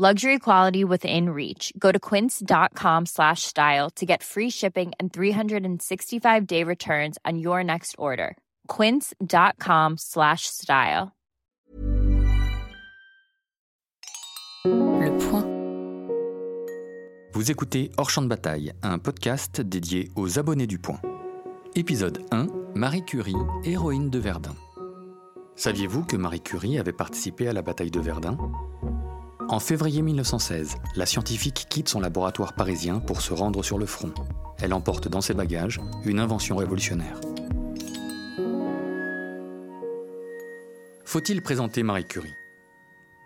Luxury quality within reach. Go to quince.com slash style to get free shipping and 365-day returns on your next order. quince.com slash style. Le point. Vous écoutez Hors Champ de Bataille, un podcast dédié aux abonnés du Point. Épisode 1 Marie Curie, héroïne de Verdun. Saviez-vous que Marie Curie avait participé à la bataille de Verdun? En février 1916, la scientifique quitte son laboratoire parisien pour se rendre sur le front. Elle emporte dans ses bagages une invention révolutionnaire. Faut-il présenter Marie Curie?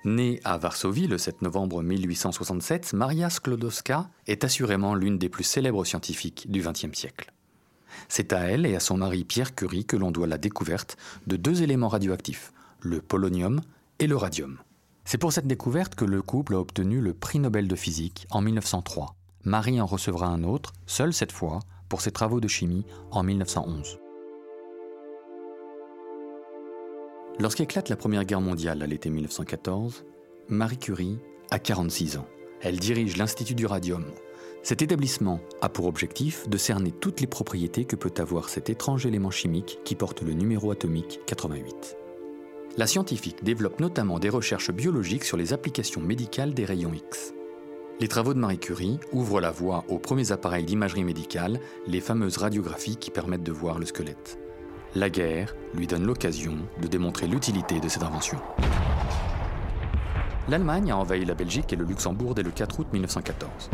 Née à Varsovie le 7 novembre 1867, Maria Sklodowska est assurément l'une des plus célèbres scientifiques du XXe siècle. C'est à elle et à son mari Pierre Curie que l'on doit la découverte de deux éléments radioactifs, le polonium et le radium. C'est pour cette découverte que le couple a obtenu le prix Nobel de physique en 1903. Marie en recevra un autre, seul cette fois, pour ses travaux de chimie en 1911. Lorsqu'éclate la Première Guerre mondiale à l'été 1914, Marie Curie a 46 ans. Elle dirige l'Institut du Radium. Cet établissement a pour objectif de cerner toutes les propriétés que peut avoir cet étrange élément chimique qui porte le numéro atomique 88. La scientifique développe notamment des recherches biologiques sur les applications médicales des rayons X. Les travaux de Marie Curie ouvrent la voie aux premiers appareils d'imagerie médicale, les fameuses radiographies qui permettent de voir le squelette. La guerre lui donne l'occasion de démontrer l'utilité de cette invention. L'Allemagne a envahi la Belgique et le Luxembourg dès le 4 août 1914.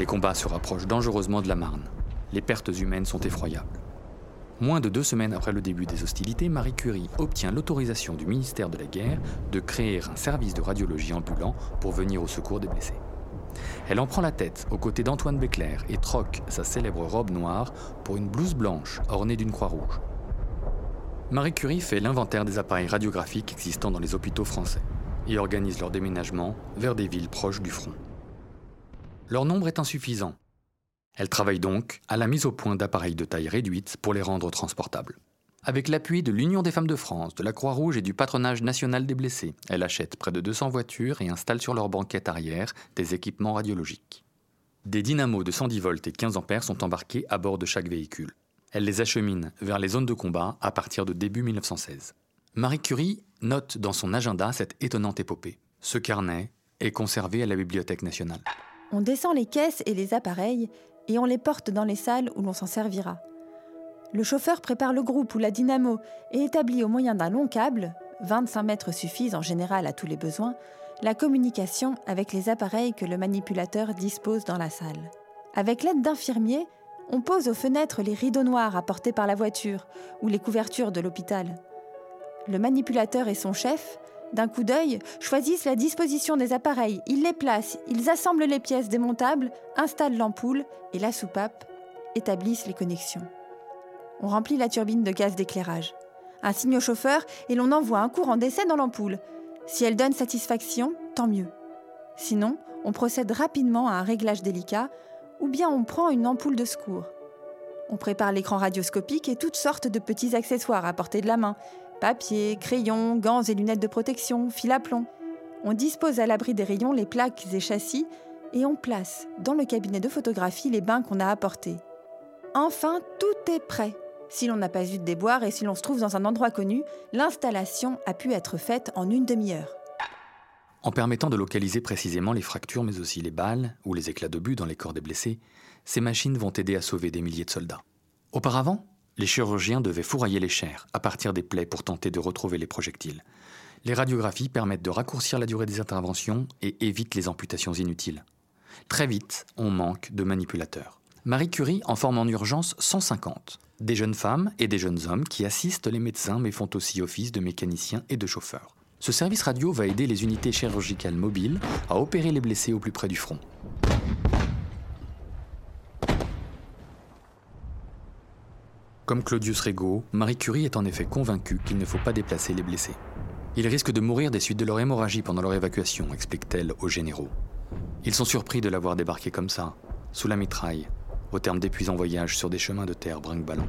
Les combats se rapprochent dangereusement de la Marne. Les pertes humaines sont effroyables. Moins de deux semaines après le début des hostilités, Marie Curie obtient l'autorisation du ministère de la Guerre de créer un service de radiologie ambulant pour venir au secours des blessés. Elle en prend la tête aux côtés d'Antoine Béclair et troque sa célèbre robe noire pour une blouse blanche ornée d'une croix rouge. Marie Curie fait l'inventaire des appareils radiographiques existant dans les hôpitaux français et organise leur déménagement vers des villes proches du front. Leur nombre est insuffisant. Elle travaille donc à la mise au point d'appareils de taille réduite pour les rendre transportables. Avec l'appui de l'Union des femmes de France, de la Croix-Rouge et du Patronage national des blessés, elle achète près de 200 voitures et installe sur leur banquette arrière des équipements radiologiques. Des dynamos de 110 volts et 15 ampères sont embarqués à bord de chaque véhicule. Elle les achemine vers les zones de combat à partir de début 1916. Marie Curie note dans son agenda cette étonnante épopée. Ce carnet est conservé à la Bibliothèque nationale. On descend les caisses et les appareils et on les porte dans les salles où l'on s'en servira. Le chauffeur prépare le groupe ou la dynamo et établit au moyen d'un long câble, 25 mètres suffisent en général à tous les besoins, la communication avec les appareils que le manipulateur dispose dans la salle. Avec l'aide d'infirmiers, on pose aux fenêtres les rideaux noirs apportés par la voiture ou les couvertures de l'hôpital. Le manipulateur et son chef, d'un coup d'œil, choisissent la disposition des appareils, ils les placent, ils assemblent les pièces démontables, installent l'ampoule et la soupape, établissent les connexions. On remplit la turbine de gaz d'éclairage. Un signe au chauffeur et l'on envoie un courant d'essai dans l'ampoule. Si elle donne satisfaction, tant mieux. Sinon, on procède rapidement à un réglage délicat ou bien on prend une ampoule de secours. On prépare l'écran radioscopique et toutes sortes de petits accessoires à portée de la main papier, crayons, gants et lunettes de protection, fil à plomb. On dispose à l'abri des rayons les plaques et châssis et on place dans le cabinet de photographie les bains qu'on a apportés. Enfin, tout est prêt. Si l'on n'a pas eu de déboire et si l'on se trouve dans un endroit connu, l'installation a pu être faite en une demi-heure. En permettant de localiser précisément les fractures mais aussi les balles ou les éclats d'obus dans les corps des blessés, ces machines vont aider à sauver des milliers de soldats. Auparavant, les chirurgiens devaient fourrailler les chairs à partir des plaies pour tenter de retrouver les projectiles. Les radiographies permettent de raccourcir la durée des interventions et évitent les amputations inutiles. Très vite, on manque de manipulateurs. Marie Curie en forme en urgence 150, des jeunes femmes et des jeunes hommes qui assistent les médecins mais font aussi office de mécaniciens et de chauffeurs. Ce service radio va aider les unités chirurgicales mobiles à opérer les blessés au plus près du front. Comme Claudius Rego, Marie Curie est en effet convaincue qu'il ne faut pas déplacer les blessés. Ils risquent de mourir des suites de leur hémorragie pendant leur évacuation, explique-t-elle aux généraux. Ils sont surpris de l'avoir débarqué comme ça, sous la mitraille, au terme d'épuisants voyages sur des chemins de terre brinque-ballon.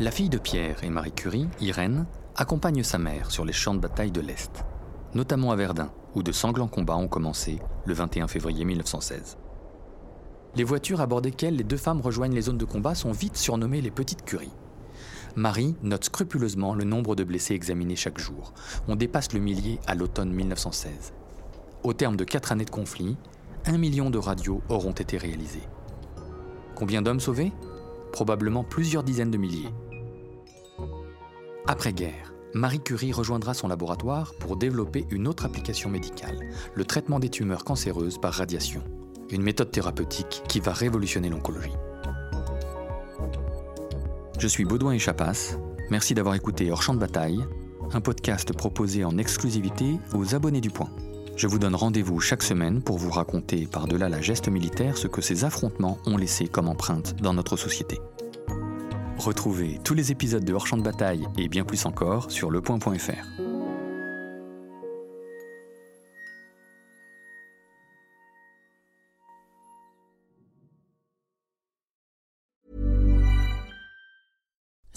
La fille de Pierre et Marie Curie, Irène, accompagne sa mère sur les champs de bataille de l'Est, notamment à Verdun, où de sanglants combats ont commencé le 21 février 1916. Les voitures à bord desquelles les deux femmes rejoignent les zones de combat sont vite surnommées les petites curies. Marie note scrupuleusement le nombre de blessés examinés chaque jour. On dépasse le millier à l'automne 1916. Au terme de quatre années de conflit, un million de radios auront été réalisées. Combien d'hommes sauvés? Probablement plusieurs dizaines de milliers. Après-guerre, Marie Curie rejoindra son laboratoire pour développer une autre application médicale, le traitement des tumeurs cancéreuses par radiation une méthode thérapeutique qui va révolutionner l'oncologie. Je suis Baudouin et. Merci d'avoir écouté Hors Champ de Bataille, un podcast proposé en exclusivité aux abonnés du Point. Je vous donne rendez-vous chaque semaine pour vous raconter par-delà la geste militaire ce que ces affrontements ont laissé comme empreinte dans notre société. Retrouvez tous les épisodes de Hors Champ de Bataille et bien plus encore sur lepoint.fr.